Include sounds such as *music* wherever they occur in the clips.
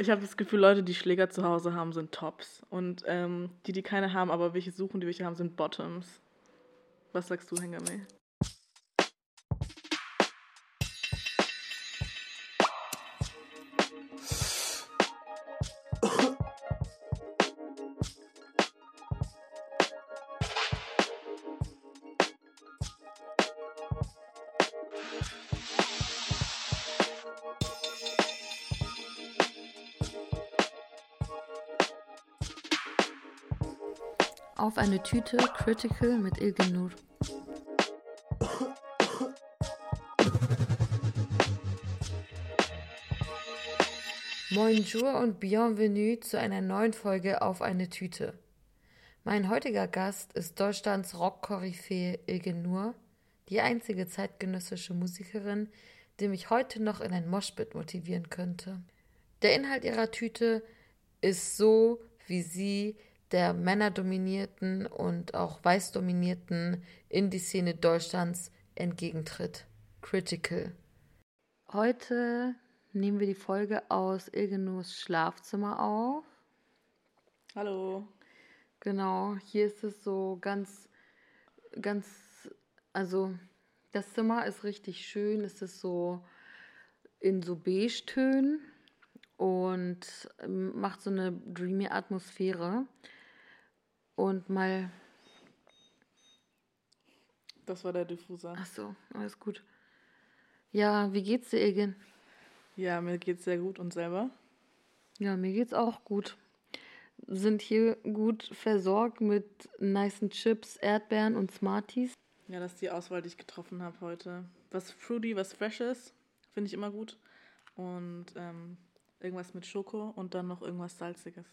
Ich habe das Gefühl, Leute, die Schläger zu Hause haben, sind Tops. Und ähm, die, die keine haben, aber welche suchen, die welche haben, sind Bottoms. Was sagst du, Hengame? Eine Tüte Critical mit Ilgenur. Bonjour und bienvenue zu einer neuen Folge auf eine Tüte. Mein heutiger Gast ist Deutschlands Rock-Koryphäe Ilgenur, die einzige zeitgenössische Musikerin, die mich heute noch in ein Moshpit motivieren könnte. Der Inhalt ihrer Tüte ist so, wie sie der männerdominierten und auch weißdominierten Indie-Szene Deutschlands entgegentritt. Critical. Heute nehmen wir die Folge aus Ilgenus Schlafzimmer auf. Hallo. Genau, hier ist es so ganz, ganz, also das Zimmer ist richtig schön. Es ist so in so Beige-Tönen und macht so eine dreamy Atmosphäre und mal. Das war der Diffuser. Ach so, alles gut. Ja, wie geht's dir, Egen? Ja, mir geht's sehr gut und selber? Ja, mir geht's auch gut. Sind hier gut versorgt mit nicen Chips, Erdbeeren und Smarties. Ja, das ist die Auswahl, die ich getroffen habe heute. Was fruity, was freshes, finde ich immer gut. Und ähm, irgendwas mit Schoko und dann noch irgendwas Salziges.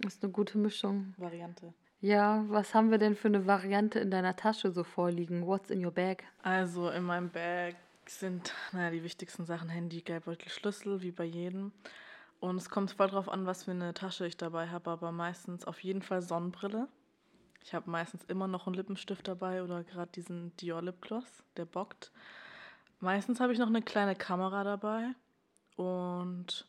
Das ist eine gute Mischung. Variante. Ja, was haben wir denn für eine Variante in deiner Tasche so vorliegen? What's in your bag? Also in meinem Bag sind, naja, die wichtigsten Sachen Handy, Geldbeutel, Schlüssel, wie bei jedem. Und es kommt voll drauf an, was für eine Tasche ich dabei habe, aber meistens auf jeden Fall Sonnenbrille. Ich habe meistens immer noch einen Lippenstift dabei oder gerade diesen Dior Lipgloss, der bockt. Meistens habe ich noch eine kleine Kamera dabei und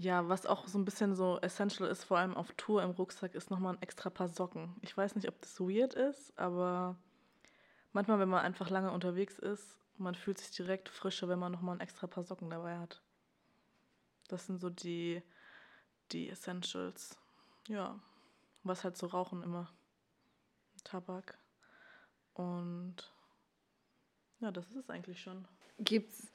ja, was auch so ein bisschen so essential ist, vor allem auf Tour im Rucksack, ist nochmal ein extra paar Socken. Ich weiß nicht, ob das weird ist, aber manchmal, wenn man einfach lange unterwegs ist, man fühlt sich direkt frischer, wenn man nochmal ein extra paar Socken dabei hat. Das sind so die, die Essentials. Ja, was halt so rauchen immer. Tabak. Und ja, das ist es eigentlich schon. Gibt's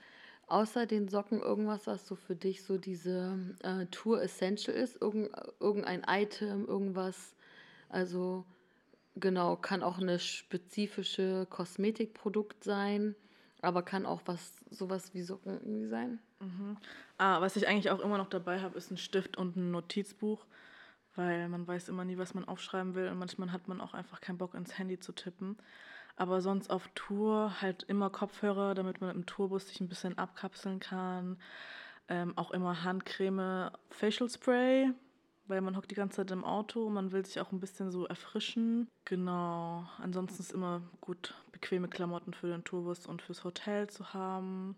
außer den Socken irgendwas, was so für dich so diese äh, Tour Essential ist? Irgend, irgendein Item, irgendwas? Also genau, kann auch eine spezifische Kosmetikprodukt sein, aber kann auch was sowas wie Socken irgendwie sein. Mhm. Ah, was ich eigentlich auch immer noch dabei habe, ist ein Stift und ein Notizbuch, weil man weiß immer nie, was man aufschreiben will und manchmal hat man auch einfach keinen Bock ins Handy zu tippen. Aber sonst auf Tour halt immer Kopfhörer, damit man im Tourbus sich ein bisschen abkapseln kann. Ähm, auch immer Handcreme, Facial Spray, weil man hockt die ganze Zeit im Auto und man will sich auch ein bisschen so erfrischen. Genau. Ansonsten ist immer gut, bequeme Klamotten für den Tourbus und fürs Hotel zu haben.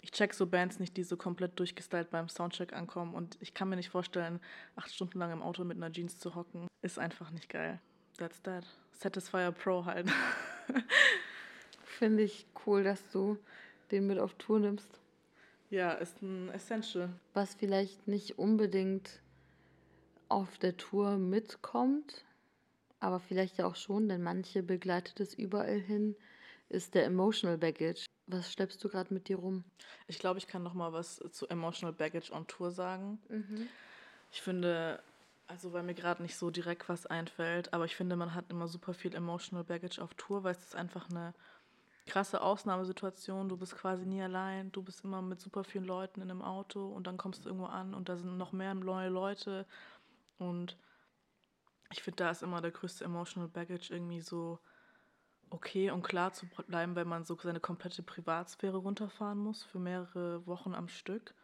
Ich check so Bands nicht, die so komplett durchgestylt beim Soundcheck ankommen und ich kann mir nicht vorstellen, acht Stunden lang im Auto mit einer Jeans zu hocken. Ist einfach nicht geil. That's that. Satisfyer Pro halt. *laughs* *laughs* Finde ich cool, dass du den mit auf Tour nimmst. Ja, ist ein Essential. Was vielleicht nicht unbedingt auf der Tour mitkommt, aber vielleicht ja auch schon, denn manche begleitet es überall hin, ist der Emotional Baggage. Was schleppst du gerade mit dir rum? Ich glaube, ich kann noch mal was zu Emotional Baggage on Tour sagen. Mhm. Ich finde, also weil mir gerade nicht so direkt was einfällt, aber ich finde, man hat immer super viel Emotional Baggage auf Tour, weil es ist einfach eine krasse Ausnahmesituation. Du bist quasi nie allein, du bist immer mit super vielen Leuten in einem Auto und dann kommst du irgendwo an und da sind noch mehr neue Leute und ich finde, da ist immer der größte Emotional Baggage irgendwie so okay und klar zu bleiben, wenn man so seine komplette Privatsphäre runterfahren muss für mehrere Wochen am Stück.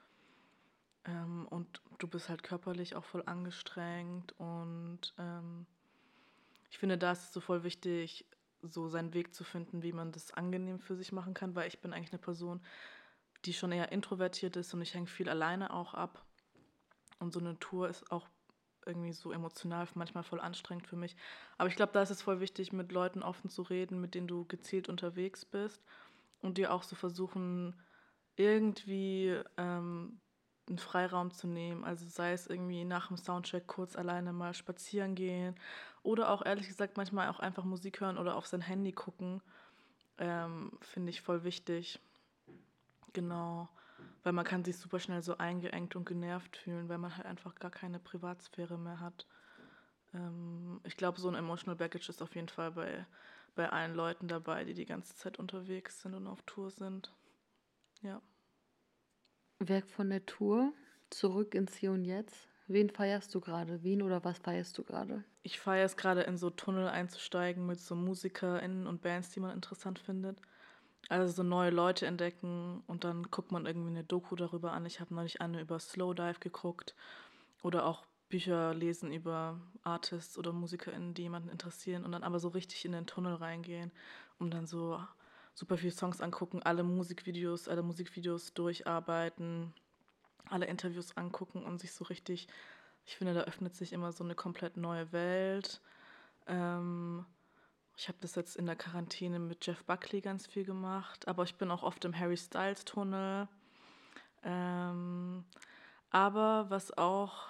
Ähm, und du bist halt körperlich auch voll angestrengt. Und ähm, ich finde, da ist es so voll wichtig, so seinen Weg zu finden, wie man das angenehm für sich machen kann, weil ich bin eigentlich eine Person, die schon eher introvertiert ist und ich hänge viel alleine auch ab. Und so eine Tour ist auch irgendwie so emotional manchmal voll anstrengend für mich. Aber ich glaube, da ist es voll wichtig, mit Leuten offen zu reden, mit denen du gezielt unterwegs bist und dir auch so versuchen, irgendwie ähm, einen Freiraum zu nehmen. Also sei es irgendwie nach dem Soundcheck kurz alleine mal spazieren gehen oder auch ehrlich gesagt manchmal auch einfach Musik hören oder auf sein Handy gucken. Ähm, Finde ich voll wichtig. Genau. Weil man kann sich super schnell so eingeengt und genervt fühlen, weil man halt einfach gar keine Privatsphäre mehr hat. Ähm, ich glaube, so ein Emotional Baggage ist auf jeden Fall bei, bei allen Leuten dabei, die die ganze Zeit unterwegs sind und auf Tour sind. Ja. Weg von der Tour, zurück ins Hier und Jetzt. Wen feierst du gerade? Wen oder was feierst du gerade? Ich feiere es gerade, in so Tunnel einzusteigen mit so MusikerInnen und Bands, die man interessant findet. Also so neue Leute entdecken und dann guckt man irgendwie eine Doku darüber an. Ich habe neulich eine über Slowdive geguckt oder auch Bücher lesen über Artists oder MusikerInnen, die jemanden interessieren und dann aber so richtig in den Tunnel reingehen und dann so super viele Songs angucken, alle Musikvideos, alle Musikvideos durcharbeiten, alle Interviews angucken und sich so richtig, ich finde, da öffnet sich immer so eine komplett neue Welt. Ähm, ich habe das jetzt in der Quarantäne mit Jeff Buckley ganz viel gemacht, aber ich bin auch oft im Harry Styles Tunnel. Ähm, aber was auch,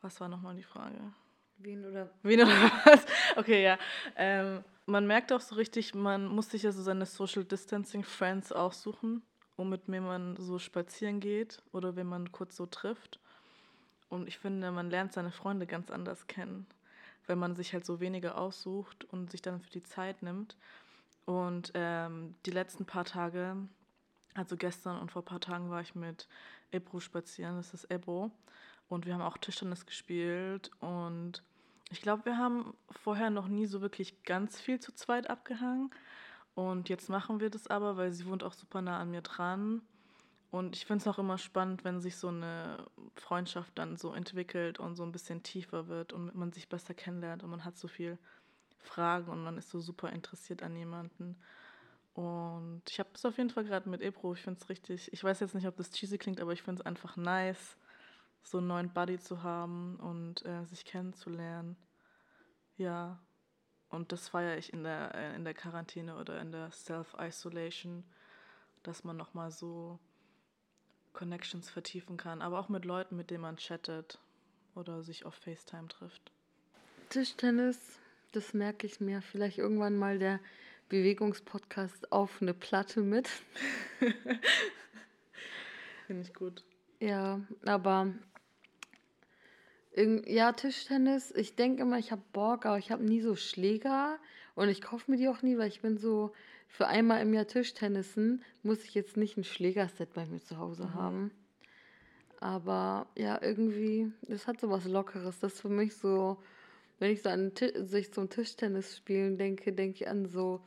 was war nochmal die Frage? Wen oder? Wen oder *laughs* was? Okay, ja. Ähm, man merkt auch so richtig, man muss sich ja so seine Social Distancing Friends aussuchen, um mit wem man so spazieren geht oder wen man kurz so trifft. Und ich finde, man lernt seine Freunde ganz anders kennen wenn man sich halt so weniger aussucht und sich dann für die Zeit nimmt. Und ähm, die letzten paar Tage, also gestern und vor ein paar Tagen war ich mit Ebro spazieren, das ist Ebro. Und wir haben auch Tischtennis gespielt und ich glaube, wir haben vorher noch nie so wirklich ganz viel zu zweit abgehangen. Und jetzt machen wir das aber, weil sie wohnt auch super nah an mir dran. Und ich finde es auch immer spannend, wenn sich so eine Freundschaft dann so entwickelt und so ein bisschen tiefer wird und man sich besser kennenlernt und man hat so viel Fragen und man ist so super interessiert an jemanden. Und ich habe es auf jeden Fall gerade mit Ebro. Ich finde es richtig, ich weiß jetzt nicht, ob das cheesy klingt, aber ich finde es einfach nice, so einen neuen Buddy zu haben und äh, sich kennenzulernen. Ja. Und das feiere ich in der, äh, in der Quarantäne oder in der Self-Isolation, dass man nochmal so Connections vertiefen kann, aber auch mit Leuten, mit denen man chattet oder sich auf FaceTime trifft. Tischtennis, das merke ich mir. Vielleicht irgendwann mal der Bewegungspodcast auf eine Platte mit. *laughs* Finde ich gut. Ja, aber ja, Tischtennis, ich denke immer, ich habe Bock, aber ich habe nie so Schläger und ich kaufe mir die auch nie, weil ich bin so, für einmal im Jahr Tischtennisen muss ich jetzt nicht ein Schlägerset bei mir zu Hause mhm. haben. Aber ja, irgendwie, das hat so was Lockeres. Das ist für mich so, wenn ich so an sich zum Tischtennis spielen denke, denke ich an so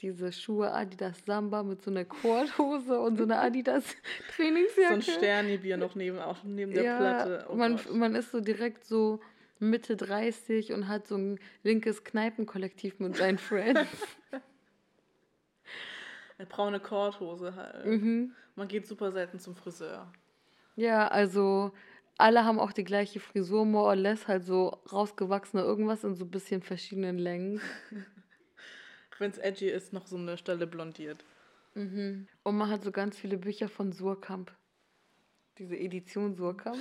diese Schuhe Adidas Samba mit so einer Korthose und so einer *laughs* Adidas Trainingsjacke. So ein Sternibier noch neben, auch neben der ja, Platte. Oh man, man ist so direkt so Mitte 30 und hat so ein linkes Kneipenkollektiv mit seinen Friends. *laughs* Eine braune Korthose halt. Mhm. Man geht super selten zum Friseur. Ja, also alle haben auch die gleiche Frisur, more or less, halt so rausgewachsene irgendwas in so ein bisschen verschiedenen Längen. *laughs* Wenn es edgy ist, noch so eine Stelle blondiert. Mhm. Und man hat so ganz viele Bücher von Surkamp. Diese Edition Surkamp.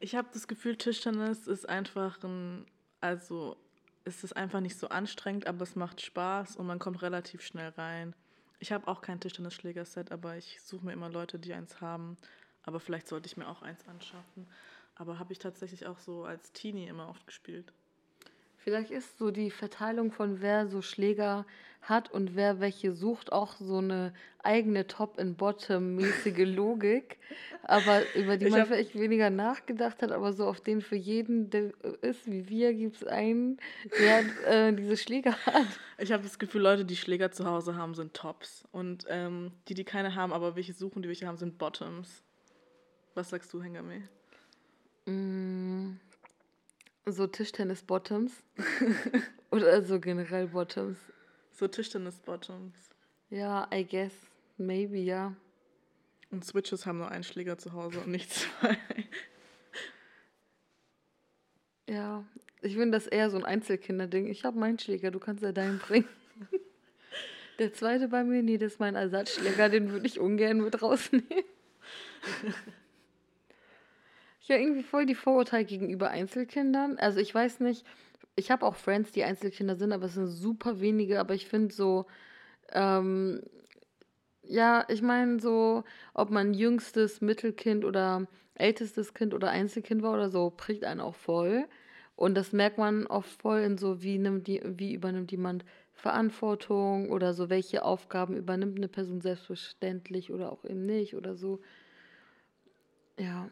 Ich habe das Gefühl, Tischtennis ist einfach ein, also es ist einfach nicht so anstrengend, aber es macht Spaß und man kommt relativ schnell rein. Ich habe auch kein Tischtennisschlägerset, aber ich suche mir immer Leute, die eins haben. Aber vielleicht sollte ich mir auch eins anschaffen. Aber habe ich tatsächlich auch so als Teenie immer oft gespielt. Vielleicht ist so die Verteilung von wer so Schläger hat und wer welche sucht auch so eine eigene Top- and Bottom-mäßige *laughs* Logik, aber über die ich man vielleicht weniger nachgedacht hat, aber so auf den für jeden, der ist wie wir, gibt es einen, der äh, diese Schläger hat. Ich habe das Gefühl, Leute, die Schläger zu Hause haben, sind Tops und ähm, die, die keine haben, aber welche suchen, die welche haben, sind Bottoms. Was sagst du, Hengame? Mm. So Tischtennis-Bottoms. *laughs* Oder so generell Bottoms. So Tischtennis-Bottoms. Ja, I guess. Maybe, ja. Und Switches haben nur einen Schläger zu Hause und nicht *laughs* zwei. Ja, ich finde das eher so ein Einzelkinderding. Ich habe meinen Schläger, du kannst ja deinen bringen. *laughs* Der zweite bei mir, nee, das ist mein Ersatzschläger, den würde ich ungern mit rausnehmen. Ich habe irgendwie voll die Vorurteile gegenüber Einzelkindern. Also ich weiß nicht, ich habe auch Friends, die Einzelkinder sind, aber es sind super wenige. Aber ich finde so, ähm, ja, ich meine so, ob man jüngstes Mittelkind oder ältestes Kind oder Einzelkind war oder so, prägt einen auch voll. Und das merkt man oft voll in so, wie, nimmt die, wie übernimmt jemand Verantwortung oder so, welche Aufgaben übernimmt eine Person selbstverständlich oder auch eben nicht oder so. Ja.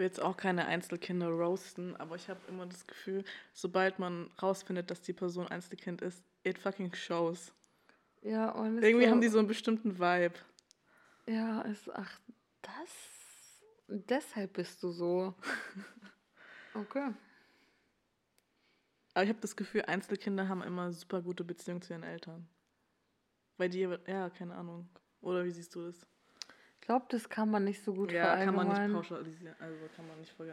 Will jetzt auch keine Einzelkinder roasten, aber ich habe immer das Gefühl, sobald man rausfindet, dass die Person Einzelkind ist, it fucking shows. Ja, und Irgendwie haben die so einen bestimmten Vibe. Ja, ist, ach, das, deshalb bist du so. *laughs* Okay. Aber ich habe das Gefühl, Einzelkinder haben immer super gute Beziehungen zu ihren Eltern. Bei dir, ja, keine Ahnung. Oder wie siehst du das? Ich glaube, das kann man nicht so gut Ja, kann man nicht pauschalisieren. Also kann man nicht voll.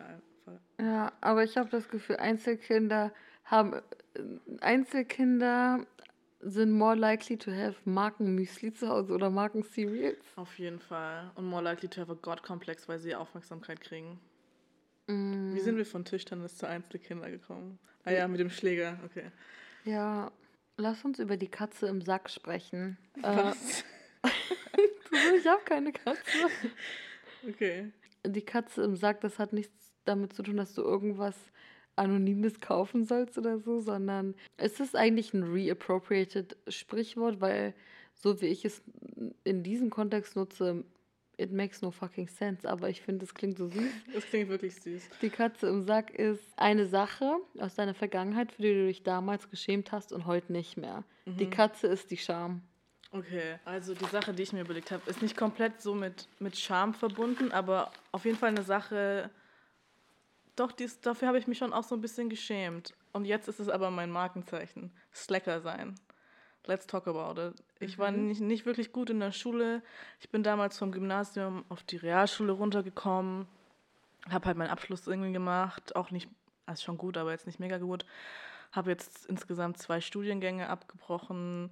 Ja, aber ich habe das Gefühl, Einzelkinder haben. Äh, Einzelkinder sind more likely to have Markenmüsli zu Hause oder Marken-Cereals. Auf jeden Fall. Und more likely to have a God-Komplex, weil sie Aufmerksamkeit kriegen. Mm. Wie sind wir von Tischtennis zu Einzelkinder gekommen? Ah ja, mit dem Schläger, okay. Ja, lass uns über die Katze im Sack sprechen. Was? Äh, *laughs* ich habe keine Katze. Okay. Die Katze im Sack, das hat nichts damit zu tun, dass du irgendwas Anonymes kaufen sollst oder so, sondern es ist eigentlich ein reappropriated Sprichwort, weil so wie ich es in diesem Kontext nutze, it makes no fucking sense, aber ich finde, es klingt so süß. Das klingt wirklich süß. Die Katze im Sack ist eine Sache aus deiner Vergangenheit, für die du dich damals geschämt hast und heute nicht mehr. Mhm. Die Katze ist die Scham. Okay, also die Sache, die ich mir überlegt habe, ist nicht komplett so mit, mit Scham verbunden, aber auf jeden Fall eine Sache, doch, dies, dafür habe ich mich schon auch so ein bisschen geschämt. Und jetzt ist es aber mein Markenzeichen. Slacker sein. Let's talk about it. Ich mhm. war nicht, nicht wirklich gut in der Schule. Ich bin damals vom Gymnasium auf die Realschule runtergekommen. Habe halt meinen Abschluss irgendwie gemacht. Auch nicht, also schon gut, aber jetzt nicht mega gut. Habe jetzt insgesamt zwei Studiengänge abgebrochen.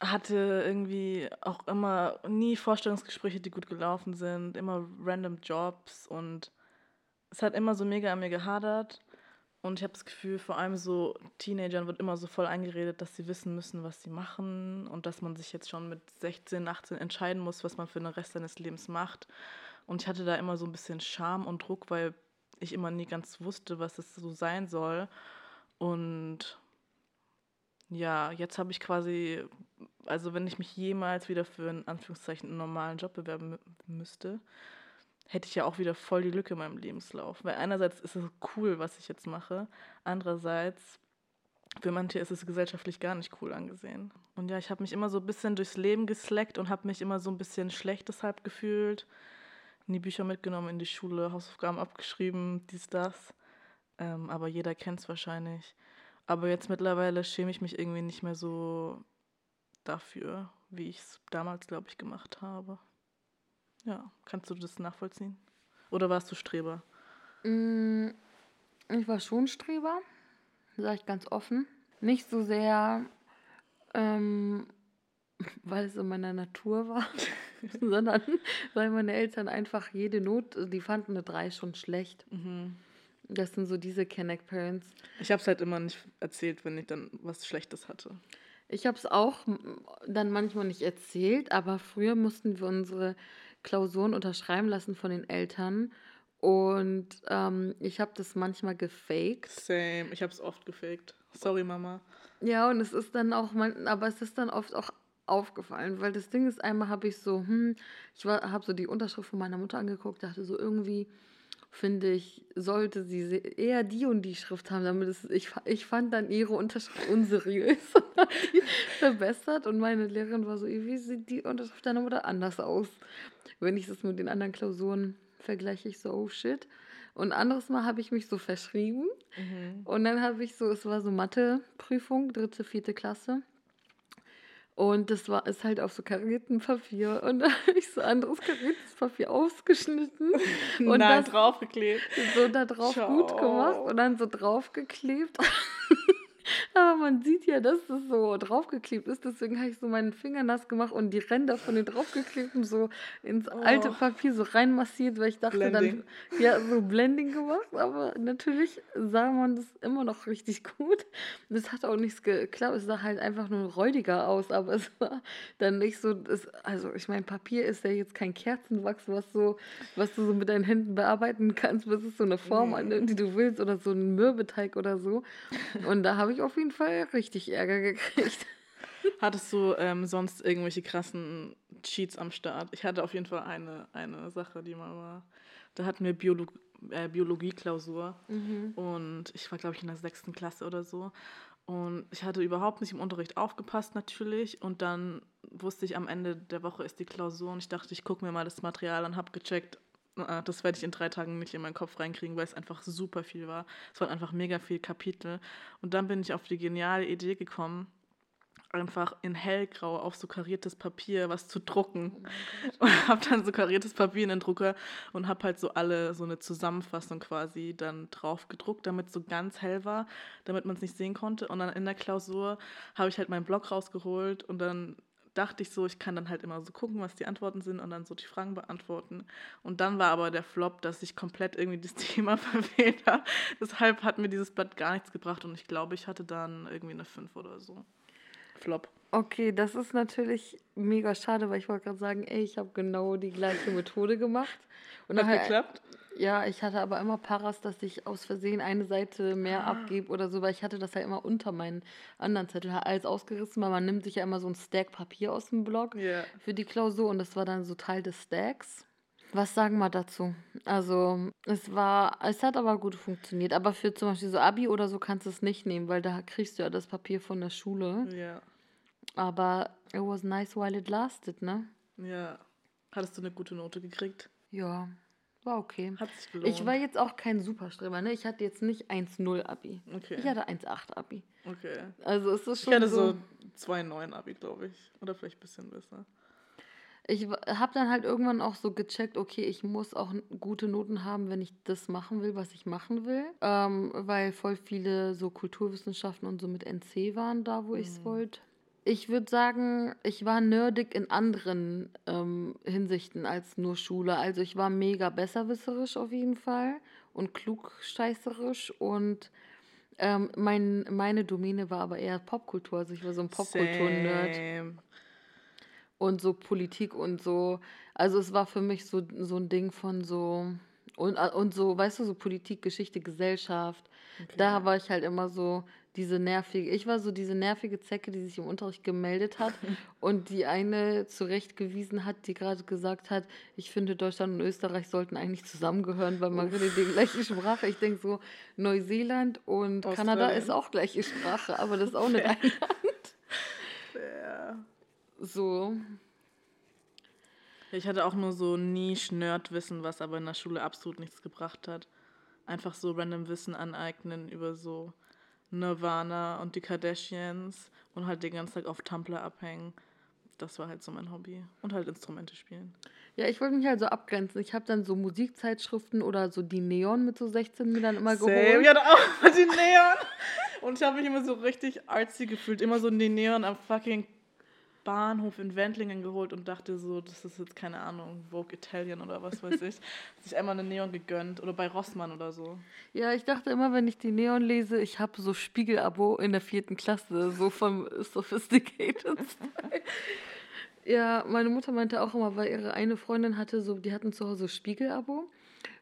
Hatte irgendwie auch immer nie Vorstellungsgespräche, die gut gelaufen sind. Immer random Jobs und es hat immer so mega an mir gehadert. Und ich habe das Gefühl, vor allem so Teenagern wird immer so voll eingeredet, dass sie wissen müssen, was sie machen und dass man sich jetzt schon mit 16, 18 entscheiden muss, was man für den Rest seines Lebens macht. Und ich hatte da immer so ein bisschen Scham und Druck, weil ich immer nie ganz wusste, was es so sein soll. Und ja, jetzt habe ich quasi, also wenn ich mich jemals wieder für in Anführungszeichen einen normalen Job bewerben müsste, hätte ich ja auch wieder voll die Lücke in meinem Lebenslauf. Weil einerseits ist es cool, was ich jetzt mache, andererseits für manche ist es gesellschaftlich gar nicht cool angesehen. Und ja, ich habe mich immer so ein bisschen durchs Leben gesleckt und habe mich immer so ein bisschen schlecht deshalb gefühlt. In die Bücher mitgenommen, in die Schule, Hausaufgaben abgeschrieben, dies, das. Ähm, aber jeder kennt es wahrscheinlich. Aber jetzt mittlerweile schäme ich mich irgendwie nicht mehr so dafür, wie ich es damals, glaube ich, gemacht habe. Ja, kannst du das nachvollziehen? Oder warst du Streber? Mm, ich war schon Streber, sage ich ganz offen. Nicht so sehr, ähm, *laughs* weil es in meiner Natur war, *laughs* sondern weil meine Eltern einfach jede Not, die fanden eine 3 schon schlecht. Mhm. Das sind so diese Connect Parents. Ich habe es halt immer nicht erzählt, wenn ich dann was Schlechtes hatte. Ich habe es auch dann manchmal nicht erzählt, aber früher mussten wir unsere Klausuren unterschreiben lassen von den Eltern. Und ähm, ich habe das manchmal gefaked. Same, ich habe es oft gefaked. Sorry, Mama. Ja, und es ist dann auch, man, aber es ist dann oft auch aufgefallen, weil das Ding ist, einmal habe ich so, hm, ich habe so die Unterschrift von meiner Mutter angeguckt, dachte so irgendwie, finde ich, sollte sie eher die und die Schrift haben, damit es, ich, ich fand dann ihre Unterschrift unseriös *laughs* und verbessert und meine Lehrerin war so, wie sieht die Unterschrift deiner Mutter anders aus? Wenn ich das mit den anderen Klausuren vergleiche, ich so, oh shit. Und anderes Mal habe ich mich so verschrieben mhm. und dann habe ich so, es war so Mathe-Prüfung, dritte, vierte Klasse. Und das war ist halt auf so kariertem Papier. Und *laughs* da habe ich so anderes kariertes Papier ausgeschnitten. *laughs* Und Nein, das draufgeklebt. so da drauf gut gemacht Ciao. und dann so draufgeklebt. *laughs* Aber *laughs* man sieht ja, dass das so draufgeklebt ist. Deswegen habe ich so meinen Finger nass gemacht und die Ränder von den draufgeklebten so ins alte Oh. Papier so reinmassiert, weil ich dachte Blending. dann, ja, so Blending gemacht. Aber natürlich sah man das immer noch richtig *laughs* gut. Das hat auch nichts geklappt. Es sah halt einfach nur räudiger aus, aber es war dann nicht so, es, also ich meine, Papier ist ja jetzt kein Kerzenwachs, was so, was du so mit deinen Händen bearbeiten kannst, bis es so eine Form annimmt, die du willst, oder so ein Mürbeteig oder so. Und da habe ich auf jeden Fall richtig Ärger gekriegt. *laughs* Hattest du ähm, sonst irgendwelche krassen Cheats am Start? Ich hatte auf jeden Fall eine, eine Sache, die mal war. Da hatten wir Biolo äh, Biologie-Klausur und ich war, glaube ich, in der sechsten Klasse oder so. Und ich hatte überhaupt nicht im Unterricht aufgepasst natürlich. Und dann wusste ich, am Ende der Woche ist die Klausur und ich dachte, ich gucke mir mal das Material an, habe gecheckt, äh, das werde ich in drei Tagen nicht in meinen Kopf reinkriegen, weil es einfach super viel war. Es waren einfach mega viele Kapitel. Und dann bin ich auf die geniale Idee gekommen, einfach in hellgrau auf so kariertes Papier was zu drucken. *laughs* und habe dann so kariertes Papier in den Drucker und habe halt so alle so eine Zusammenfassung quasi dann drauf gedruckt, damit es so ganz hell war, damit man es nicht sehen konnte. Und dann in der Klausur habe ich halt meinen Block rausgeholt und dann dachte ich so, ich kann dann halt immer so gucken, was die Antworten sind und dann so die Fragen beantworten. Und dann war aber der Flop, dass ich komplett irgendwie das *laughs* Thema verfehlt habe. Deshalb hat mir dieses Blatt gar nichts gebracht und ich glaube, ich hatte dann irgendwie eine 5 oder so. Flop. Okay, das ist natürlich mega schade, weil ich wollte gerade sagen, ey, ich habe genau die gleiche Methode gemacht. Und Hat geklappt? Ja, ich hatte aber immer Paras, dass ich aus Versehen eine Seite mehr Ah. abgebe oder so, weil ich hatte das ja immer unter meinen anderen Zettel alles ausgerissen, weil man nimmt sich ja immer so ein Stack Papier aus dem Block Ja. für die Klausur und das war dann so Teil des Stacks. Was sagen wir dazu? Also, es war, es hat aber gut funktioniert. Aber für zum Beispiel so Abi oder so kannst du es nicht nehmen, weil da kriegst du ja das Papier von der Schule. Ja. Aber it was nice while it lasted, ne? Ja. Hattest du eine gute Note gekriegt? Ja, war okay. Hat sich gelohnt. Ich war jetzt auch kein Superstreber, ne? Ich hatte jetzt nicht 1-0 Abi. Okay. Ich hatte 1-8 Abi. Okay. Also es ist Ich schon hatte so. so 2,9 Abi, glaube ich. Oder vielleicht ein bisschen besser. Ich habe dann halt irgendwann auch so gecheckt, okay, ich muss auch gute Noten haben, wenn ich das machen will, was ich machen will. Ähm, weil voll viele so Kulturwissenschaften und so mit NC waren da, wo ich es wollte. Ich würde sagen, ich war nerdig in anderen ähm, Hinsichten als nur Schule. Also ich war mega besserwisserisch auf jeden Fall und klugscheißerisch und ähm, mein, meine Domäne war aber eher Popkultur. Also ich war so ein Popkultur-Nerd und so Politik und so. Also es war für mich so, so ein Ding von so und, und so, weißt du, so Politik, Geschichte, Gesellschaft. Da war ich halt immer so diese nervige, ich war so diese nervige Zecke, die sich im Unterricht gemeldet hat *laughs* und die eine zurechtgewiesen hat, die gerade gesagt hat, ich finde Deutschland und Österreich sollten eigentlich zusammengehören, weil man redet die gleiche Sprache. Ich denke so, Neuseeland und Kanada Australien. ist auch gleiche Sprache, aber das ist auch nicht ein Land. So, Ich hatte auch nur so Niche-Nerd-Wissen, was aber in der Schule absolut nichts gebracht hat. Einfach so random Wissen aneignen über so Nirvana und die Kardashians und halt den ganzen Tag auf Tumblr abhängen. Das war halt so mein Hobby. Und halt Instrumente spielen. Ja, ich wollte mich halt so abgrenzen. Ich habe dann so Musikzeitschriften oder so die Neon mit so 16 mir dann immer Same. geholt. Ich hatte auch die Neon. Und ich habe mich immer so richtig artsy gefühlt. Immer so die Neon am fucking Bahnhof in Wendlingen geholt und dachte so, das ist jetzt keine Ahnung, Vogue Italian oder was weiß ich. *laughs* sich einmal eine Neon gegönnt. Oder bei Rossmann oder so. Ja, ich dachte immer, wenn ich die Neon lese, ich habe so Spiegel-Abo in der vierten Klasse, so vom *laughs* Sophisticated Style. Ja, meine Mutter meinte auch immer, weil ihre eine Freundin hatte so, die hatten zu Hause Spiegel-Abo.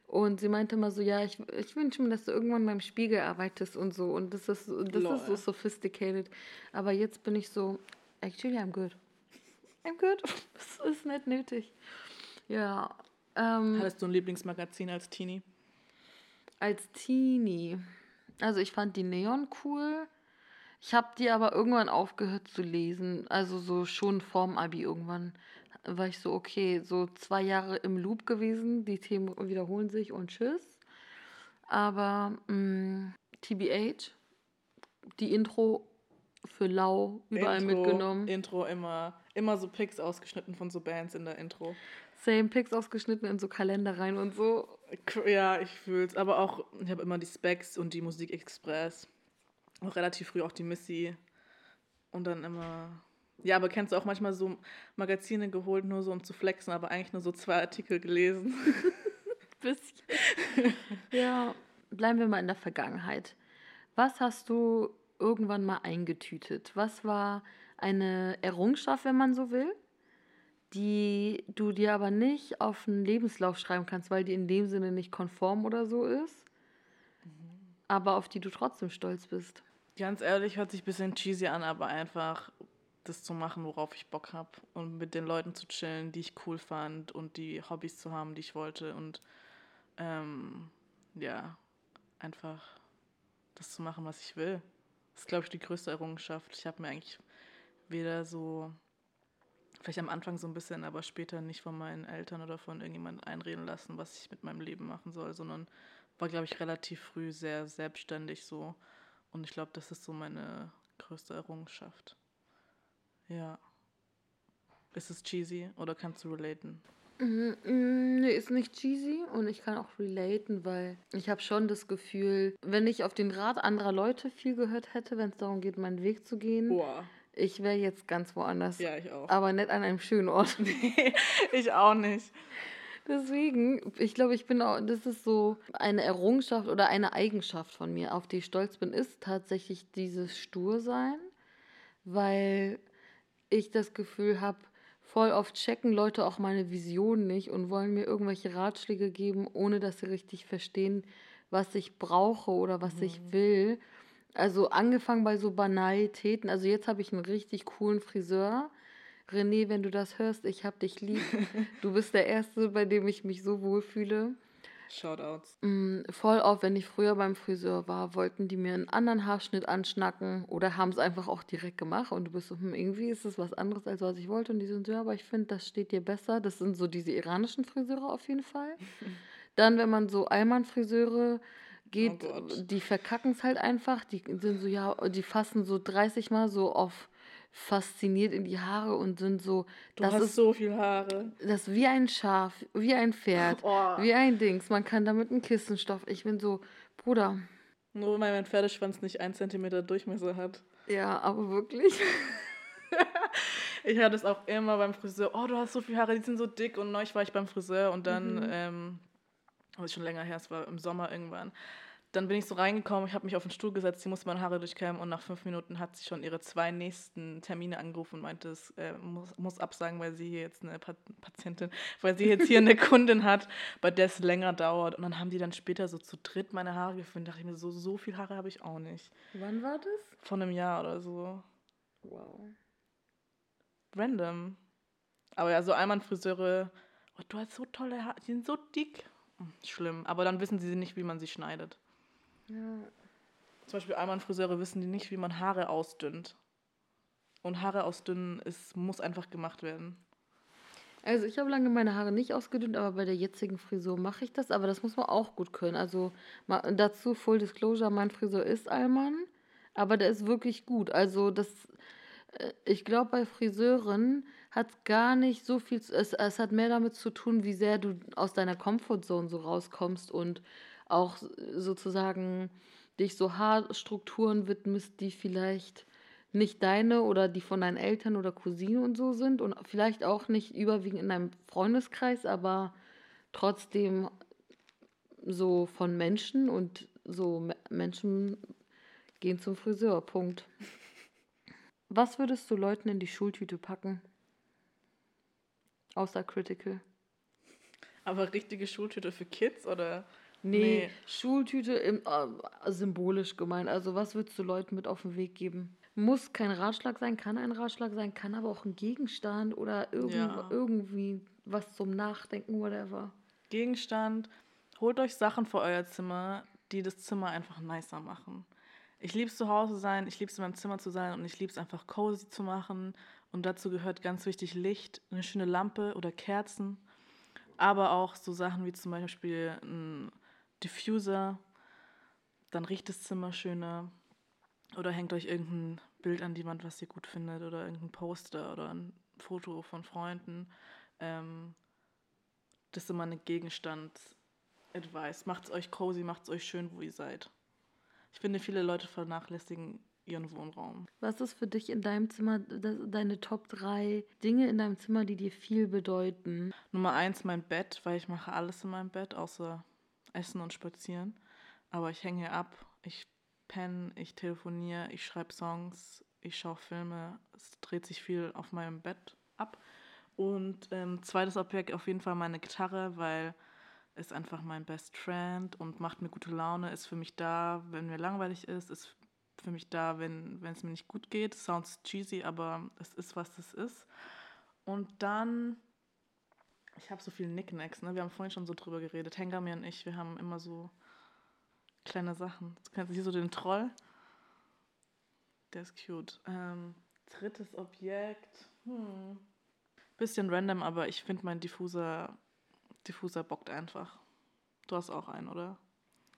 Und sie meinte immer so, ja, ich, ich wünsche mir, dass du irgendwann beim Spiegel arbeitest und so. Und das ist, das ist so sophisticated. Aber jetzt bin ich so, actually, I'm good. *laughs* I'm good. Das ist nicht nötig. Ja. Ähm, Hattest du ein Lieblingsmagazin als Teenie? als Teenie. Also ich fand die Neon cool. Ich habe die aber irgendwann aufgehört zu lesen. Also so schon vorm Abi irgendwann war ich so, okay, so zwei Jahre im Loop gewesen. Die Themen wiederholen sich und tschüss. Aber mh, TBH, die Intro für lau überall Intro, mitgenommen. Intro immer, immer so Pics ausgeschnitten von so Bands in der Intro. Same Pics ausgeschnitten in so Kalender rein und so. Ja, ich fühl's. Aber auch, ich habe immer die Specs und die Musik Express. Auch relativ früh auch die Missy. Und dann immer. Ja, aber kennst du auch manchmal so Magazine geholt, nur so um zu flexen, aber eigentlich nur so zwei Artikel gelesen? *laughs* Bisschen. ja, bleiben wir mal in der Vergangenheit. Was hast du irgendwann mal eingetütet? Was war eine Errungenschaft, wenn man so will, die du dir aber nicht auf einen Lebenslauf schreiben kannst, weil die in dem Sinne nicht konform oder so ist, aber auf die du trotzdem stolz bist? Ganz ehrlich, hört sich ein bisschen cheesy an, aber einfach das zu machen, worauf ich Bock habe. Und mit den Leuten zu chillen, die ich cool fand und die Hobbys zu haben, die ich wollte. Und ähm, ja, einfach das zu machen, was ich will. Das ist, glaube ich, die größte Errungenschaft. Ich habe mir eigentlich weder so, vielleicht am Anfang so ein bisschen, aber später nicht von meinen Eltern oder von irgendjemandem einreden lassen, was ich mit meinem Leben machen soll, sondern war, glaube ich, relativ früh sehr selbstständig so. Und ich glaube, das ist so meine größte Errungenschaft. Ja. Ist es cheesy oder kannst du relaten? Mm, mm, Nee, ist nicht cheesy und ich kann auch relaten, weil ich habe schon das Gefühl, wenn ich auf den Rat anderer Leute viel gehört hätte, wenn es darum geht, meinen Weg zu gehen, Boah. ich wäre jetzt ganz woanders. Ja, ich auch. Aber nicht an einem schönen Ort. *laughs* ich auch nicht. Deswegen, ich glaube, ich bin auch, das ist so eine Errungenschaft oder eine Eigenschaft von mir, auf die ich stolz bin, ist tatsächlich dieses Stursein, weil ich das Gefühl habe, voll oft checken Leute auch meine Vision nicht und wollen mir irgendwelche Ratschläge geben, ohne dass sie richtig verstehen, was ich brauche oder was ich will. Also angefangen bei so Banalitäten. Also jetzt habe ich einen richtig coolen Friseur. René, wenn du das hörst, ich hab dich lieb. *laughs* Du bist der Erste, bei dem ich mich so wohlfühle. Shoutouts. Mm, Voll oft, wenn ich früher beim Friseur war, wollten die mir einen anderen Haarschnitt anschnacken oder haben es einfach auch direkt gemacht und du bist so, hm, irgendwie ist es was anderes, als was ich wollte und die sind so, ja, aber ich finde, das steht dir besser. Das sind so diese iranischen Friseure auf jeden Fall. *laughs* Dann, wenn man so Allmann-Friseure geht, Oh die verkacken es halt einfach. Die sind so, ja, die fassen so 30 Mal so auf fasziniert in die Haare und sind so, Du das hast ist so viel Haare. das ist wie ein Schaf, wie ein Pferd, Oh. wie ein Dings. Man kann damit einen Kissenstoff. Ich bin so, Bruder, Nur weil mein Pferdeschwanz nicht ein Zentimeter Durchmesser hat. ja, aber wirklich. *laughs* Ich höre das auch immer beim Friseur. Oh, du hast so viele Haare, die sind so dick. Und neulich war ich beim Friseur und dann, ähm, das ist schon länger her, es war im Sommer irgendwann. Dann bin ich so reingekommen, ich habe mich auf den Stuhl gesetzt, sie musste meine Haare durchkämmen und nach fünf Minuten hat sie schon ihre zwei nächsten Termine angerufen und meinte, es äh, muss, muss absagen, weil sie hier jetzt eine Pa- Patientin, weil sie jetzt hier eine *laughs* Kundin hat, bei der es länger dauert. Und dann haben die dann später so zu dritt meine Haare gefunden. Da dachte ich mir, so, so viel Haare habe ich auch nicht. Wann war das? Von einem Jahr oder so. Wow. Random. Aber ja, so Allmann-Friseure, oh, du hast so tolle Haare, die sind so dick. Hm, Schlimm. Aber dann wissen sie nicht, wie man sie schneidet. Ja. Zum Beispiel Allmann-Friseure wissen die nicht, wie man Haare ausdünnt. Und Haare ausdünnen ist, muss einfach gemacht werden. Also ich habe lange meine Haare nicht ausgedünnt, aber bei der jetzigen Frisur mache ich das. Aber das muss man auch gut können. Also dazu Full Disclosure, mein Friseur ist Allmann, aber der ist wirklich gut. Also das, äh, ich glaube bei Friseuren hat es gar nicht so viel, zu- es, es hat mehr damit zu tun, wie sehr du aus deiner Comfortzone so rauskommst und auch sozusagen dich so Haarstrukturen widmest, die vielleicht nicht deine oder die von deinen Eltern oder Cousinen und so sind und vielleicht auch nicht überwiegend in deinem Freundeskreis, aber trotzdem so von Menschen und so Me- Menschen gehen zum Friseur. Punkt. *laughs* Was würdest du Leuten in die Schultüte packen? Außer Critical. Aber richtige Schultüte für Kids oder? Nee, Nee. Schultüte im, äh, symbolisch gemeint. Also was würdest du Leuten mit auf den Weg geben? Muss kein Ratschlag sein, kann ein Ratschlag sein, kann aber auch ein Gegenstand oder irgend, Ja. irgendwie was zum Nachdenken, whatever. Gegenstand, holt euch Sachen für euer Zimmer, die das Zimmer einfach nicer machen. Ich liebe es zu Hause sein, ich liebe es in meinem Zimmer zu sein und ich liebe es einfach cozy zu machen. Und dazu gehört ganz wichtig Licht, eine schöne Lampe oder Kerzen. Aber auch so Sachen wie zum Beispiel ein Diffuser, dann riecht das Zimmer schöner. Oder hängt euch irgendein Bild an die Wand, was ihr gut findet, oder irgendein Poster oder ein Foto von Freunden. Ähm, das ist immer eine Gegenstand-Advice. Macht es euch cozy, macht es euch schön, wo ihr seid. Ich finde, viele Leute vernachlässigen ihren Wohnraum. Was ist für dich in deinem Zimmer deine Top 3 Dinge in deinem Zimmer, die dir viel bedeuten? Nummer eins mein Bett, weil ich mache alles in meinem Bett, außer Essen und Spazieren. Aber ich hänge ab, ich penne, ich telefoniere, ich schreibe Songs, ich schaue Filme. Es dreht sich viel auf meinem Bett ab. Und ähm, zweites Objekt auf jeden Fall meine Gitarre, weil ist einfach mein Best Friend und macht mir gute Laune, ist für mich da, wenn mir langweilig ist, ist für mich da, wenn es mir nicht gut geht. Sounds cheesy, aber es ist, was es ist. Und dann, ich habe so viele Nicknacks, ne? wir haben vorhin schon so drüber geredet, Hengami und ich, wir haben immer so kleine Sachen. Du kennst hier so den Troll. Der ist cute. Ähm, drittes Objekt. Hm. Bisschen random, aber ich finde mein Diffuser, Diffuser bockt einfach. Du hast auch einen, oder?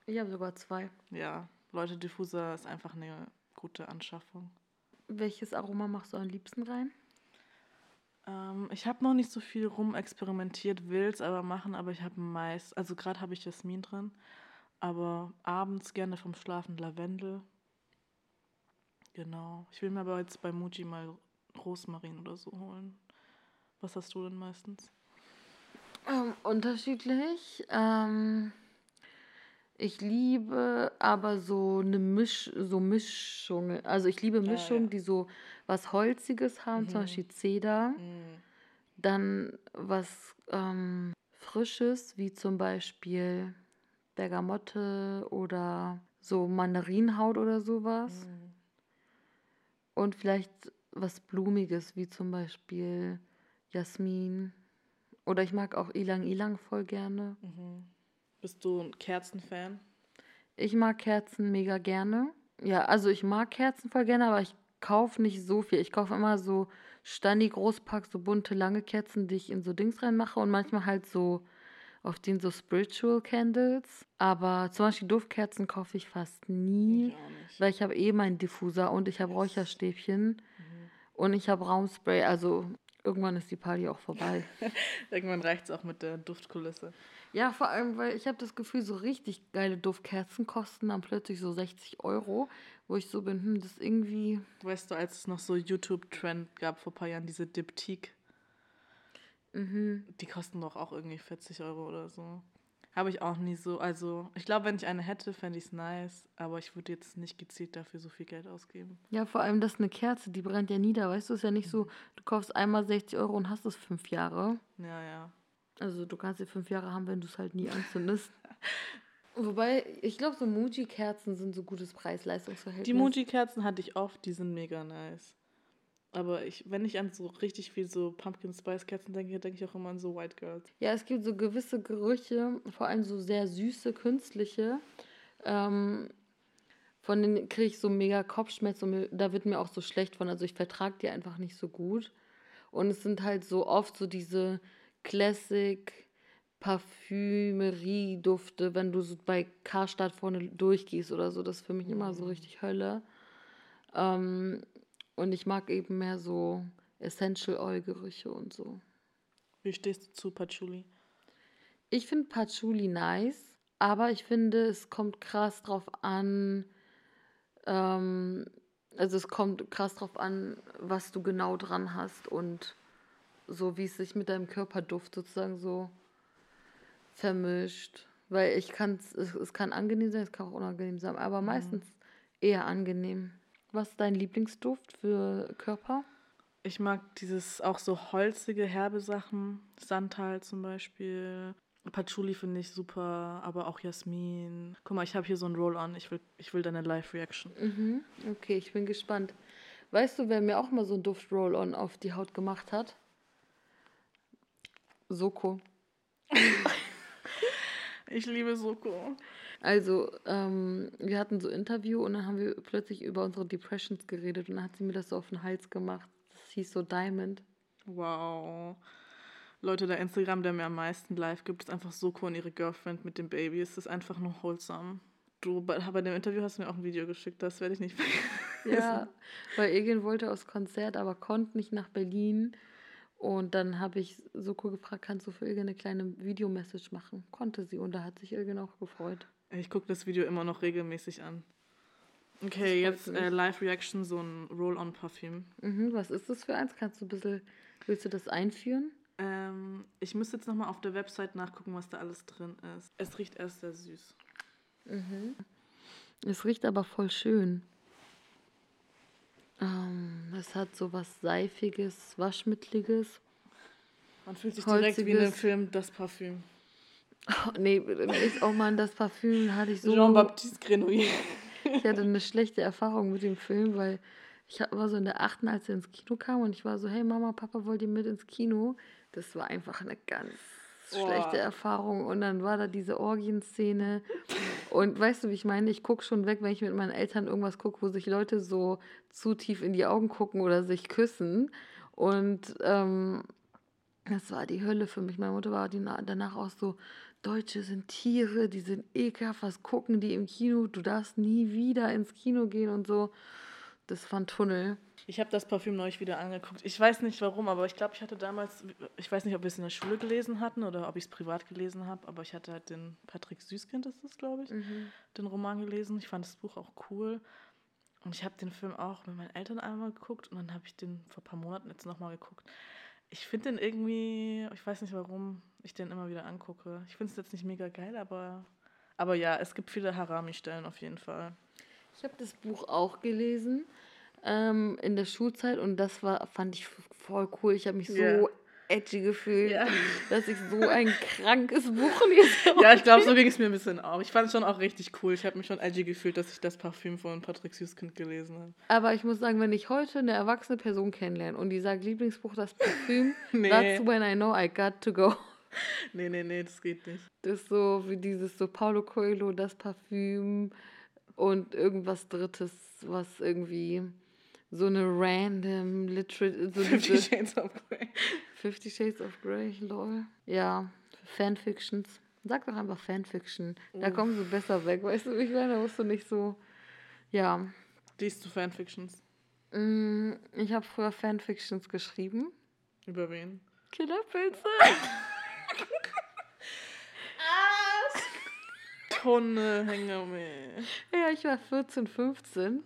Ich habe sogar zwei. Ja, Leute, Diffuser ist einfach eine gute Anschaffung. Welches Aroma machst du am liebsten rein? Ähm, ich habe noch nicht so viel rumexperimentiert, will es aber machen, aber ich habe meist, also gerade habe ich Jasmin drin, aber abends gerne vom Schlafen Lavendel. Genau. Ich will mir aber jetzt bei Muji mal Rosmarin oder so holen. Was hast du denn meistens? Ähm, unterschiedlich. Ähm, ich liebe aber so eine Misch, so Mischungen. Also ich liebe Mischungen, ja, ja. die so was Holziges haben, mhm. zum Beispiel Zeder. Mhm. Dann was ähm, Frisches, wie zum Beispiel Bergamotte oder so Mandarinenhaut oder sowas. Mhm. Und vielleicht was Blumiges, wie zum Beispiel Jasmin. Oder ich mag auch Ilang Ilang voll gerne. Mhm. Bist du ein Kerzenfan? Ich mag Kerzen mega gerne. Ja, also ich mag Kerzen voll gerne, aber ich kaufe nicht so viel. Ich kaufe immer so Stani Großpack, so bunte lange Kerzen, die ich in so Dings reinmache und manchmal halt so auf den so Spiritual Candles. Aber zum Beispiel Duftkerzen kaufe ich fast nie, ich weil ich habe eh meinen Diffuser und ich habe Räucherstäbchen mhm. und ich habe Raumspray. Also irgendwann ist die Party auch vorbei. *laughs* irgendwann reicht es auch mit der Duftkulisse. Ja, vor allem, weil ich habe das Gefühl, so richtig geile Duftkerzen kosten dann plötzlich so 60 Euro, wo ich so bin, hm, das irgendwie... Weißt du, als es noch so YouTube-Trend gab vor ein paar Jahren, diese Diptyque, mhm. die kosten doch auch irgendwie 40 Euro oder so. Habe ich auch nie so. Also, ich glaube, wenn ich eine hätte, fände ich es nice, aber ich würde jetzt nicht gezielt dafür so viel Geld ausgeben. Ja, vor allem, das ist eine Kerze, die brennt ja nieder, weißt du? Ist ja nicht so, du kaufst einmal 60 Euro und hast es fünf Jahre. Ja, ja. Also, du kannst sie fünf Jahre haben, wenn du es halt nie anzündest. *laughs* Wobei, ich glaube, so Muji-Kerzen sind so gutes Preis-Leistungsverhältnis. Die Muji-Kerzen hatte ich oft, die sind mega nice. Aber ich, wenn ich an so richtig viel so Pumpkin Spice Kerzen denke, denke ich auch immer an so White Girls. Ja, es gibt so gewisse Gerüche, vor allem so sehr süße, künstliche. Ähm, von denen kriege ich so mega Kopfschmerzen und da wird mir auch so schlecht von. Also ich vertrage die einfach nicht so gut. Und es sind halt so oft so diese Classic Parfümerie-Dufte, wenn du so bei Karstadt vorne durchgehst oder so. Das ist für mich immer so mhm. richtig Hölle. Ähm, und ich mag eben mehr so Essential Oil Gerüche und so. Wie stehst du zu Patchouli? Ich finde Patchouli nice, aber ich finde, es kommt krass drauf an, ähm, also es kommt krass drauf an, was du genau dran hast und so, wie es sich mit deinem Körperduft sozusagen so vermischt. Weil ich kann es, es kann angenehm sein, es kann auch unangenehm sein, aber mhm. meistens eher angenehm. Was ist dein Lieblingsduft für Körper? Ich mag dieses auch so holzige, herbe Sachen. Santal zum Beispiel. Patchouli finde ich super, aber auch Jasmin. Guck mal, ich habe hier so ein Roll-On. Ich will, ich will deine Live-Reaction. Mhm. Okay, ich bin gespannt. Weißt du, wer mir auch mal so ein Duft-Roll-On auf die Haut gemacht hat? Soko. *laughs* ich liebe Soko. Also, ähm, wir hatten so Interview und dann haben wir plötzlich über unsere Depressions geredet und dann hat sie mir das so auf den Hals gemacht. Das hieß so Diamond. Wow. Leute, der Instagram, der mir am meisten live gibt, ist einfach Soko und ihre Girlfriend mit dem Baby. Es ist einfach nur wholesome. Du, bei, bei dem Interview hast du mir auch ein Video geschickt, das werde ich nicht *laughs* vergessen. Ja, weil Egen wollte aufs Konzert, aber konnte nicht nach Berlin. Und dann habe ich Soko gefragt, kannst du für Ilgen eine kleine Videomessage machen? Konnte sie und da hat sich Ilgen auch gefreut. Ich gucke das Video immer noch regelmäßig an. Okay, jetzt äh, Live-Reaction, so ein Roll-On-Parfüm. Mhm, was ist das für eins? Kannst du ein bisschen, willst du das einführen? Ähm, ich müsste jetzt nochmal auf der Website nachgucken, was da alles drin ist. Es riecht erst sehr süß. Mhm. Es riecht aber voll schön. Ähm, es hat so was Seifiges, Waschmittliges. Man fühlt sich direkt wie in dem Film Das Parfüm. *laughs* Oh, nee, ist auch mal das Parfüm hatte ich so. Jean-Baptiste Grenouille. ich hatte eine schlechte Erfahrung mit dem Film, weil ich war so in der achten, als er ins Kino kam und ich war so, hey Mama, Papa, wollt ihr mit ins Kino? Das war einfach eine ganz oh. schlechte Erfahrung. Und dann war da diese Orgienszene. Und weißt du, wie ich meine? Ich gucke schon weg, wenn ich mit meinen Eltern irgendwas gucke, wo sich Leute so zu tief in die Augen gucken oder sich küssen. Und ähm, das war die Hölle für mich. Meine Mutter war danach auch so, Deutsche sind Tiere, die sind ekelhaft, was gucken die im Kino? Du darfst nie wieder ins Kino gehen und so. Das war ein Tunnel. Ich habe das Parfüm neulich wieder angeguckt. Ich weiß nicht warum, aber ich glaube, ich hatte damals, ich weiß nicht, ob wir es in der Schule gelesen hatten oder ob ich es privat gelesen habe, aber ich hatte halt den Patrick Süßkind, ist das, glaube ich, mhm. den Roman gelesen. Ich fand das Buch auch cool. Und ich habe den Film auch mit meinen Eltern einmal geguckt und dann habe ich den vor ein paar Monaten jetzt nochmal geguckt. Ich finde den irgendwie, ich weiß nicht warum ich den immer wieder angucke. Ich finde es jetzt nicht mega geil, aber, aber ja, es gibt viele Harami-Stellen auf jeden Fall. Ich habe das Buch auch gelesen ähm, in der Schulzeit und das war, fand ich voll cool. Ich habe mich so yeah. edgy gefühlt, yeah. dass ich so ein *laughs* krankes Buch lese. Ja, ich glaube, so ging es mir ein bisschen auch. Ich fand es schon auch richtig cool. Ich habe mich schon edgy gefühlt, dass ich das Parfüm von Patrick Süßkind gelesen habe. Aber ich muss sagen, wenn ich heute eine erwachsene Person kennenlerne und die sagt, Lieblingsbuch, das Parfüm, *laughs* nee. that's when I know I got to go. *laughs* Nee, nee, nee, das geht nicht. Das ist so wie dieses so Paulo Coelho, das Parfüm und irgendwas Drittes, was irgendwie so eine random Literature. So Fifty Shades of Grey. Fifty Shades of Grey, lol. Ja, Fanfictions. Sag doch einfach Fanfiction. Da Uff. kommen sie besser weg, weißt du, ich meine, da musst du nicht so. Ja. Liest du Fanfictions? Mm, ich habe früher Fanfictions geschrieben. Über wen? Killerpilze. Tonne Hengame. Ja, ich war 14, 15.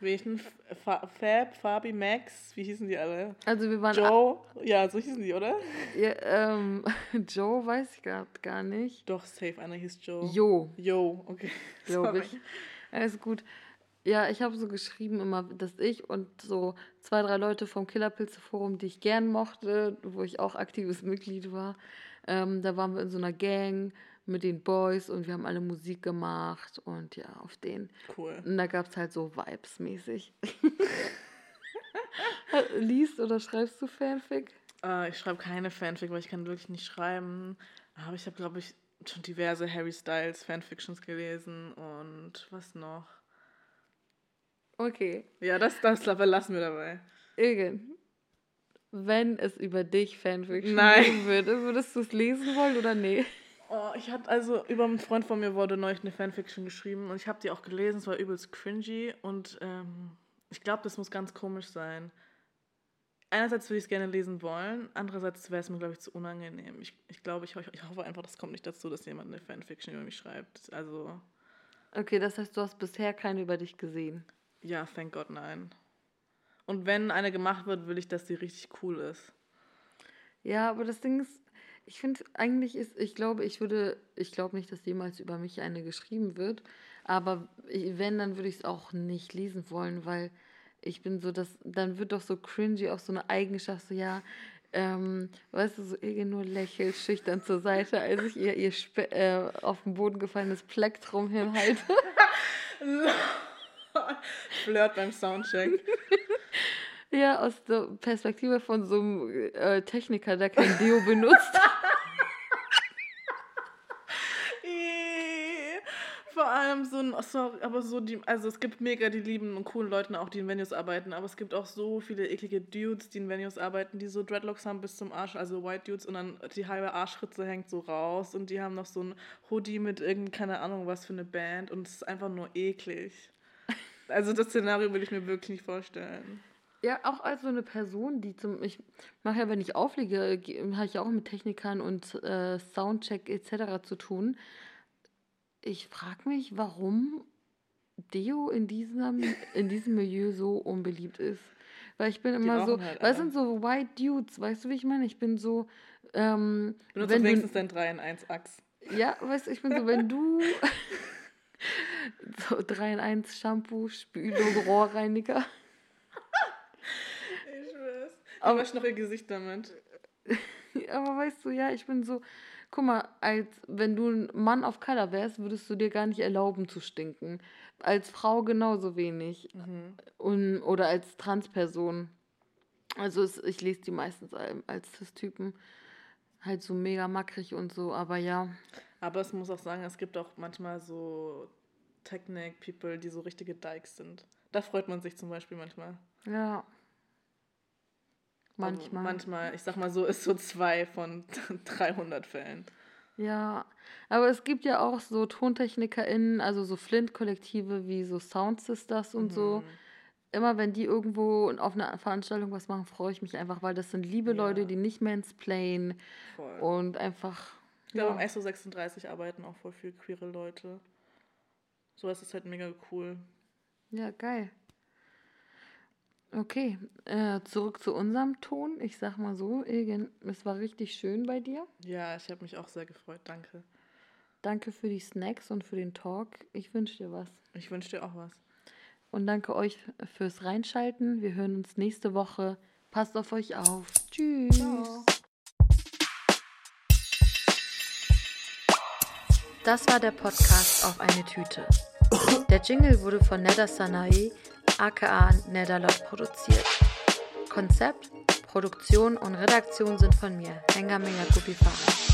Welchen? Fab, Fabi, Max, wie hießen die alle? Also wir waren. Joe, ja, so hießen die, oder? Ja, ähm, *laughs* Joe weiß ich gerade gar nicht. Doch, safe, einer hieß Joe. Jo. Jo, okay. *laughs* Glaube ich. Alles gut. Ja, ich habe so geschrieben immer, dass ich und so zwei, drei Leute vom Killerpilze Forum, die ich gern mochte, wo ich auch aktives Mitglied war, ähm, da waren wir in so einer Gang mit den Boys und wir haben alle Musik gemacht und ja, auf den. Cool. Und da gab es halt so Vibes-mäßig. *laughs* Liest oder schreibst du Fanfic? Uh, ich schreibe keine Fanfic, weil ich kann wirklich nicht schreiben. Aber ich habe, glaube ich, schon diverse Harry Styles Fanfictions gelesen und was noch? Okay. Ja, das, das lassen wir dabei. Irgend. Wenn es über dich Fanfiction geben würde, würdest du es lesen wollen oder nee? Oh, ich hatte also über einen Freund von mir wurde neulich eine Fanfiction geschrieben und ich habe die auch gelesen. Es war übelst cringy und ähm, ich glaube, das muss ganz komisch sein. Einerseits würde ich es gerne lesen wollen, andererseits wäre es mir, glaube ich, zu unangenehm. Ich, ich glaube, ich, ich hoffe einfach, das kommt nicht dazu, dass jemand eine Fanfiction über mich schreibt. Also. Okay, das heißt, du hast bisher keine über dich gesehen. Ja, thank God, nein. Und wenn eine gemacht wird, will ich, dass die richtig cool ist. Ja, aber das Ding ist, ich finde eigentlich ist, ich glaube, ich würde, ich glaube nicht, dass jemals über mich eine geschrieben wird. Aber wenn, dann würde ich es auch nicht lesen wollen, weil ich bin so, dass, dann wird doch so cringy auch so eine Eigenschaft, so ja, ähm, weißt du, so irgendwie nur lächelt schüchtern zur Seite, als ich ihr, ihr Spe äh, auf den Boden gefallenes Plektrum hinhalte. *laughs* Flirt beim Soundcheck. *laughs* ja, aus der Perspektive von so einem äh, Techniker, der kein Deo benutzt. Allem so ein, sorry, aber so die, also es gibt mega die lieben und coolen Leute auch, die in Venues arbeiten, aber es gibt auch so viele eklige Dudes, die in Venues arbeiten, die so Dreadlocks haben bis zum Arsch, also White Dudes und dann die halbe Arschritze hängt so raus und die haben noch so ein Hoodie mit irgendeine, keine Ahnung was für eine Band und es ist einfach nur eklig. *laughs* Also das Szenario will ich mir wirklich nicht vorstellen. Ja, auch als so eine Person, die zum. Ich mache ja, wenn ich auflege, habe ich ja auch mit Technikern und äh, Soundcheck etc. zu tun. Ich frage mich, warum Deo in diesem, in diesem Milieu so unbeliebt ist. Weil ich bin immer so, halt weil es sind so White Dudes, weißt du, wie ich meine? Ich bin so. Ähm, Benutzt wenn wenigstens dein 3 in 1 Achs. Ja, weißt du, ich bin so, wenn du *laughs* so 3 in 1 Shampoo, Spülung, Rohrreiniger. ich schwör's. Aber ich noch ihr Gesicht damit. *laughs* aber weißt du, ja, ich bin so, guck mal, als wenn du ein Mann of Color wärst, würdest du dir gar nicht erlauben zu stinken. Als Frau genauso wenig. Mhm. Und, oder als Transperson. Also es, ich lese die meistens als Cis-Typen halt so mega mackrig und so, aber ja. Aber es muss auch sagen, es gibt auch manchmal so Technik-People, die so richtige Dykes sind. Da freut man sich zum Beispiel manchmal. Ja. Manchmal. Also manchmal, ich sag mal so, ist so zwei von *laughs* 300 Fällen. Ja, aber es gibt ja auch so TontechnikerInnen, also so Flint-Kollektive wie so Sound Sisters und mhm. so. Immer wenn die irgendwo auf einer Veranstaltung was machen, freue ich mich einfach, weil das sind liebe ja. Leute, die nicht mansplainen Voll. und einfach. Ich glaube, ja. im SO36 arbeiten auch voll viele queere Leute. Sowas ist halt mega cool. Ja, geil. Okay, äh, zurück zu unserem Ton. Ich sag mal so, Ilgen, es war richtig schön bei dir. Ja, ich habe mich auch sehr gefreut. Danke. Danke für die Snacks und für den Talk. Ich wünsche dir was. Ich wünsche dir auch was. Und danke euch fürs Reinschalten. Wir hören uns nächste Woche. Passt auf euch auf. Tschüss. Ciao. Das war der Podcast auf eine Tüte. Der Jingle wurde von Neda Sanae aka Nedalot produziert. Konzept, Produktion und Redaktion sind von mir, Henga Menga Gupifara.